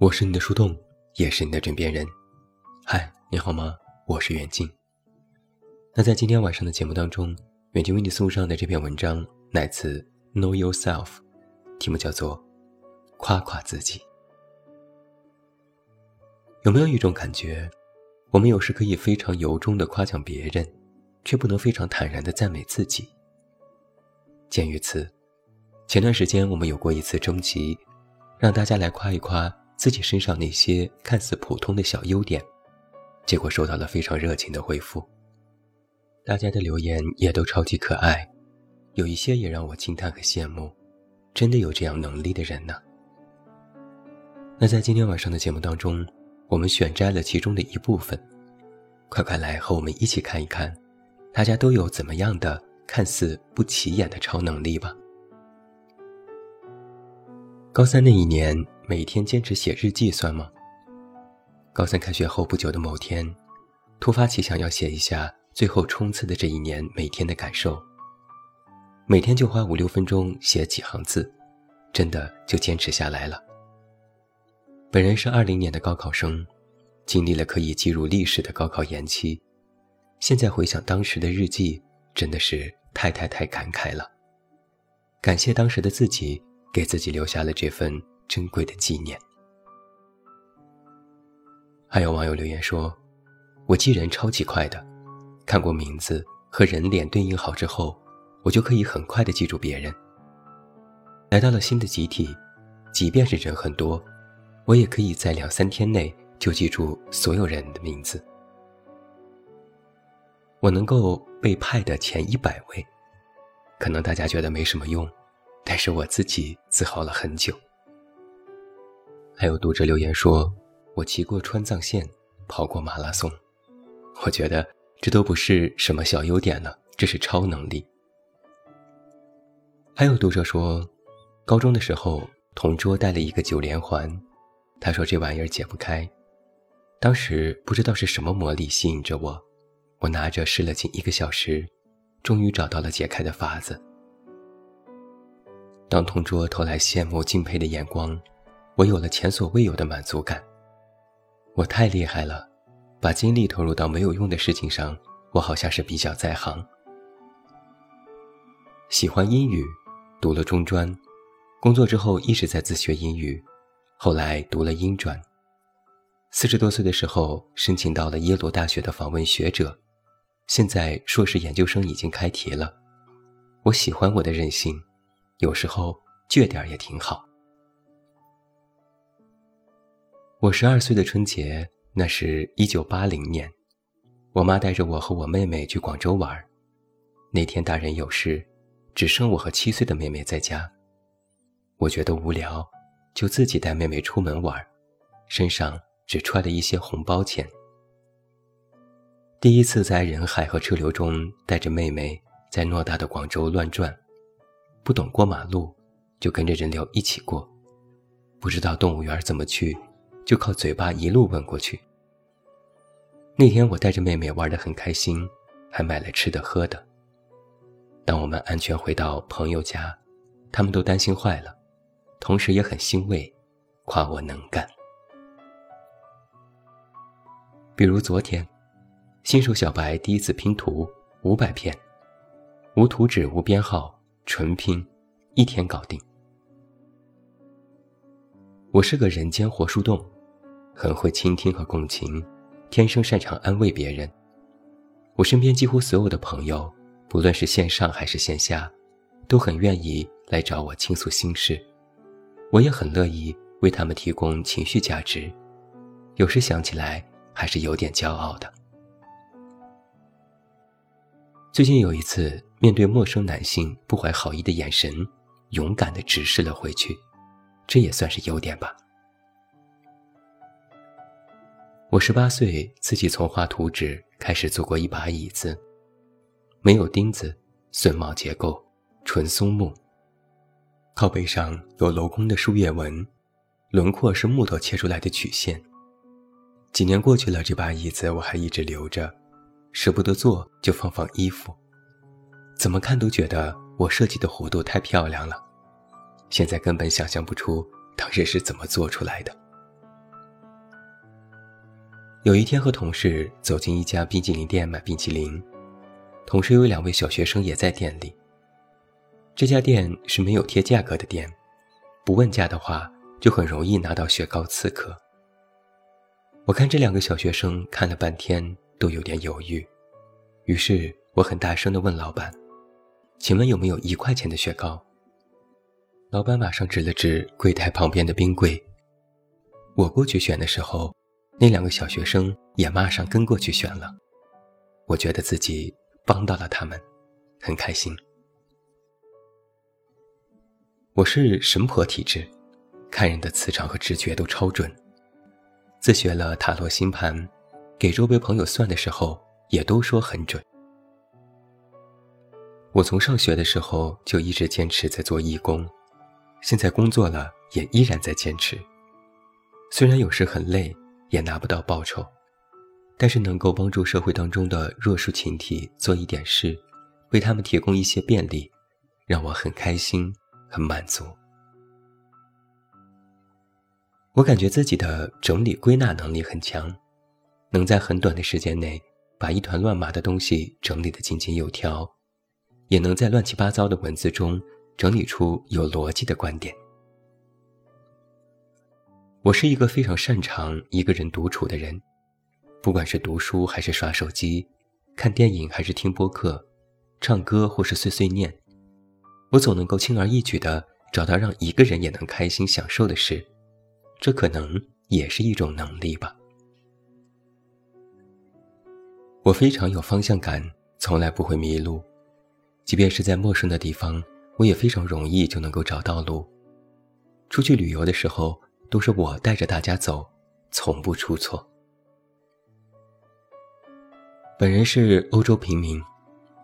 我是你的树洞，也是你的枕边人。嗨，你好吗？我是远近。那在今天晚上的节目当中，远近为你送上的这篇文章来自 Know Yourself，题目叫做《夸夸自己》。有没有一种感觉，我们有时可以非常由衷的夸奖别人，却不能非常坦然的赞美自己？鉴于此，前段时间我们有过一次征集，让大家来夸一夸。自己身上那些看似普通的小优点，结果收到了非常热情的回复。大家的留言也都超级可爱，有一些也让我惊叹和羡慕。真的有这样能力的人呢？那在今天晚上的节目当中，我们选摘了其中的一部分，快快来和我们一起看一看，大家都有怎么样的看似不起眼的超能力吧。高三那一年。每天坚持写日记算吗？高三开学后不久的某天，突发奇想要写一下最后冲刺的这一年每天的感受。每天就花五六分钟写几行字，真的就坚持下来了。本人是二零年的高考生，经历了可以记入历史的高考延期，现在回想当时的日记，真的是太太太感慨了。感谢当时的自己，给自己留下了这份。珍贵的纪念。还有网友留言说：“我记人超级快的，看过名字和人脸对应好之后，我就可以很快的记住别人。来到了新的集体，即便是人很多，我也可以在两三天内就记住所有人的名字。我能够被派的前一百位，可能大家觉得没什么用，但是我自己自豪了很久。”还有读者留言说：“我骑过川藏线，跑过马拉松。”我觉得这都不是什么小优点了，这是超能力。还有读者说，高中的时候同桌带了一个九连环，他说这玩意儿解不开，当时不知道是什么魔力吸引着我，我拿着试了近一个小时，终于找到了解开的法子。当同桌投来羡慕敬佩的眼光。我有了前所未有的满足感，我太厉害了，把精力投入到没有用的事情上，我好像是比较在行。喜欢英语，读了中专，工作之后一直在自学英语，后来读了英专。四十多岁的时候申请到了耶鲁大学的访问学者，现在硕士研究生已经开题了。我喜欢我的任性，有时候倔点也挺好。我十二岁的春节，那是一九八零年，我妈带着我和我妹妹去广州玩。那天大人有事，只剩我和七岁的妹妹在家。我觉得无聊，就自己带妹妹出门玩，身上只揣了一些红包钱。第一次在人海和车流中带着妹妹在偌大的广州乱转，不懂过马路，就跟着人流一起过，不知道动物园怎么去。就靠嘴巴一路问过去。那天我带着妹妹玩得很开心，还买了吃的喝的。当我们安全回到朋友家，他们都担心坏了，同时也很欣慰，夸我能干。比如昨天，新手小白第一次拼图，五百片，无图纸、无编号，纯拼，一天搞定。我是个人间活树洞。很会倾听和共情，天生擅长安慰别人。我身边几乎所有的朋友，不论是线上还是线下，都很愿意来找我倾诉心事。我也很乐意为他们提供情绪价值。有时想起来，还是有点骄傲的。最近有一次，面对陌生男性不怀好意的眼神，勇敢地直视了回去，这也算是优点吧。我十八岁，自己从画图纸开始做过一把椅子，没有钉子，榫卯结构，纯松木。靠背上有镂空的树叶纹，轮廓是木头切出来的曲线。几年过去了，这把椅子我还一直留着，舍不得做就放放衣服。怎么看都觉得我设计的弧度太漂亮了，现在根本想象不出当时是怎么做出来的。有一天和同事走进一家冰淇淋店买冰淇淋，同时有两位小学生也在店里。这家店是没有贴价格的店，不问价的话就很容易拿到雪糕刺客。我看这两个小学生看了半天都有点犹豫，于是我很大声地问老板：“请问有没有一块钱的雪糕？”老板马上指了指柜台旁边的冰柜。我过去选的时候。那两个小学生也马上跟过去选了，我觉得自己帮到了他们，很开心。我是神婆体质，看人的磁场和直觉都超准。自学了塔罗星盘，给周围朋友算的时候也都说很准。我从上学的时候就一直坚持在做义工，现在工作了也依然在坚持，虽然有时很累。也拿不到报酬，但是能够帮助社会当中的弱势群体做一点事，为他们提供一些便利，让我很开心、很满足。我感觉自己的整理归纳能力很强，能在很短的时间内把一团乱麻的东西整理得井井有条，也能在乱七八糟的文字中整理出有逻辑的观点。我是一个非常擅长一个人独处的人，不管是读书还是刷手机，看电影还是听播客，唱歌或是碎碎念，我总能够轻而易举地找到让一个人也能开心享受的事，这可能也是一种能力吧。我非常有方向感，从来不会迷路，即便是在陌生的地方，我也非常容易就能够找到路。出去旅游的时候。都是我带着大家走，从不出错。本人是欧洲平民，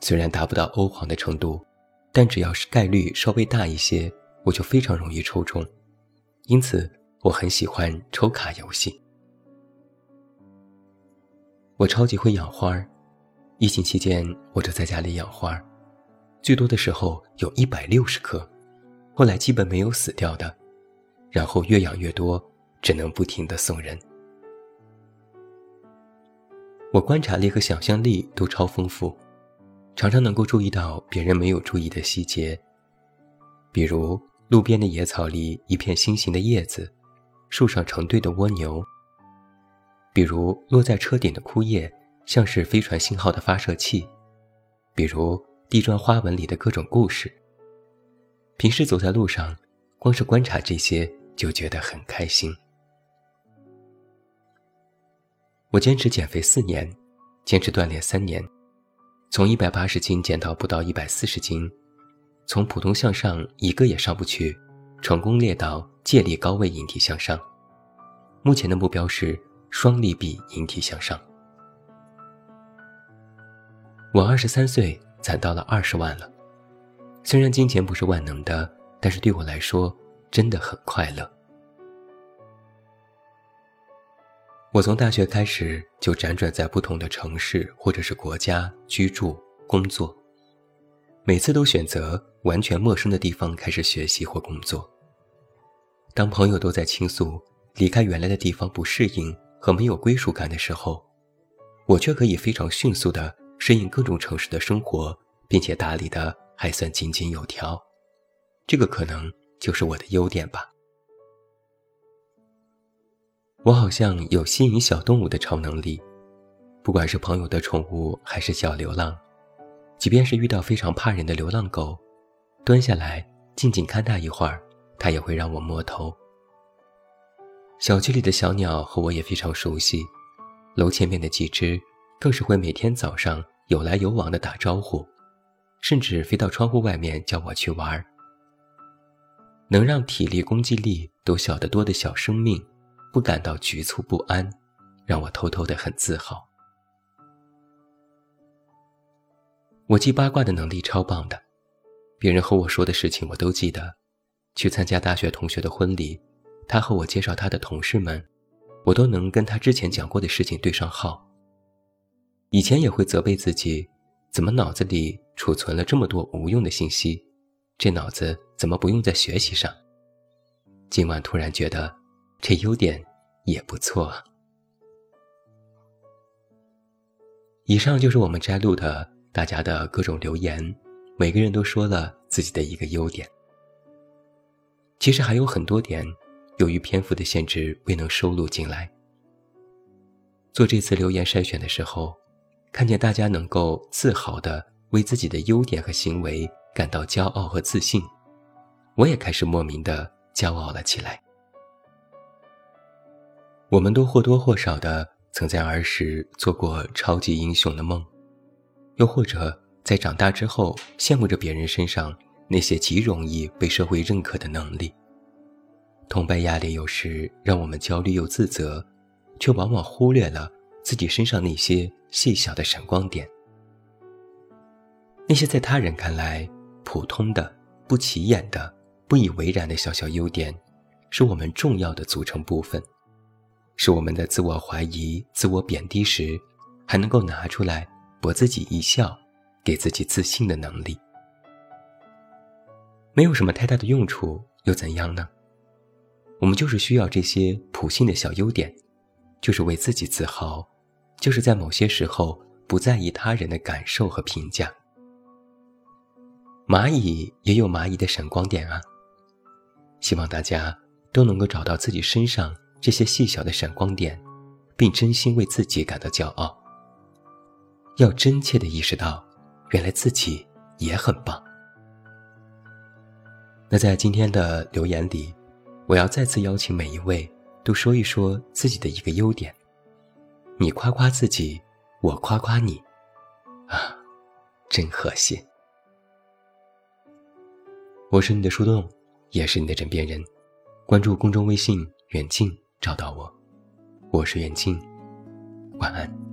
虽然达不到欧皇的程度，但只要是概率稍微大一些，我就非常容易抽中。因此，我很喜欢抽卡游戏。我超级会养花儿，疫情期间我就在家里养花儿，最多的时候有一百六十棵，后来基本没有死掉的。然后越养越多，只能不停的送人。我观察力和想象力都超丰富，常常能够注意到别人没有注意的细节，比如路边的野草里一片心形的叶子，树上成对的蜗牛。比如落在车顶的枯叶，像是飞船信号的发射器。比如地砖花纹里的各种故事。平时走在路上，光是观察这些。就觉得很开心。我坚持减肥四年，坚持锻炼三年，从一百八十斤减到不到一百四十斤，从普通向上一个也上不去，成功列到借力高位引体向上。目前的目标是双力臂引体向上。我二十三岁攒到了二十万了，虽然金钱不是万能的，但是对我来说。真的很快乐。我从大学开始就辗转在不同的城市或者是国家居住工作，每次都选择完全陌生的地方开始学习或工作。当朋友都在倾诉离开原来的地方不适应和没有归属感的时候，我却可以非常迅速的适应各种城市的生活，并且打理的还算井井有条。这个可能。就是我的优点吧。我好像有吸引小动物的超能力，不管是朋友的宠物还是小流浪，即便是遇到非常怕人的流浪狗，蹲下来静静看它一会儿，它也会让我摸头。小区里的小鸟和我也非常熟悉，楼前面的几只更是会每天早上有来有往的打招呼，甚至飞到窗户外面叫我去玩儿。能让体力、攻击力都小得多的小生命，不感到局促不安，让我偷偷的很自豪。我记八卦的能力超棒的，别人和我说的事情我都记得。去参加大学同学的婚礼，他和我介绍他的同事们，我都能跟他之前讲过的事情对上号。以前也会责备自己，怎么脑子里储存了这么多无用的信息。这脑子怎么不用在学习上？今晚突然觉得，这优点也不错。以上就是我们摘录的大家的各种留言，每个人都说了自己的一个优点。其实还有很多点，由于篇幅的限制未能收录进来。做这次留言筛选的时候，看见大家能够自豪地为自己的优点和行为感到骄傲和自信，我也开始莫名的骄傲了起来。我们都或多或少的曾在儿时做过超级英雄的梦，又或者在长大之后羡慕着别人身上那些极容易被社会认可的能力。同伴压力有时让我们焦虑又自责，却往往忽略了自己身上那些细小的闪光点。那些在他人看来普通的、不起眼的、不以为然的小小优点，是我们重要的组成部分。是我们在自我怀疑、自我贬低时，还能够拿出来博自己一笑，给自己自信的能力。没有什么太大的用处，又怎样呢？我们就是需要这些普信的小优点，就是为自己自豪，就是在某些时候不在意他人的感受和评价。蚂蚁也有蚂蚁的闪光点啊！希望大家都能够找到自己身上。这些细小的闪光点，并真心为自己感到骄傲。要真切地意识到，原来自己也很棒。那在今天的留言里，我要再次邀请每一位都说一说自己的一个优点。你夸夸自己，我夸夸你，啊，真和谐。我是你的树洞，也是你的枕边人。关注公众微信远近。找到我，我是远近，晚安。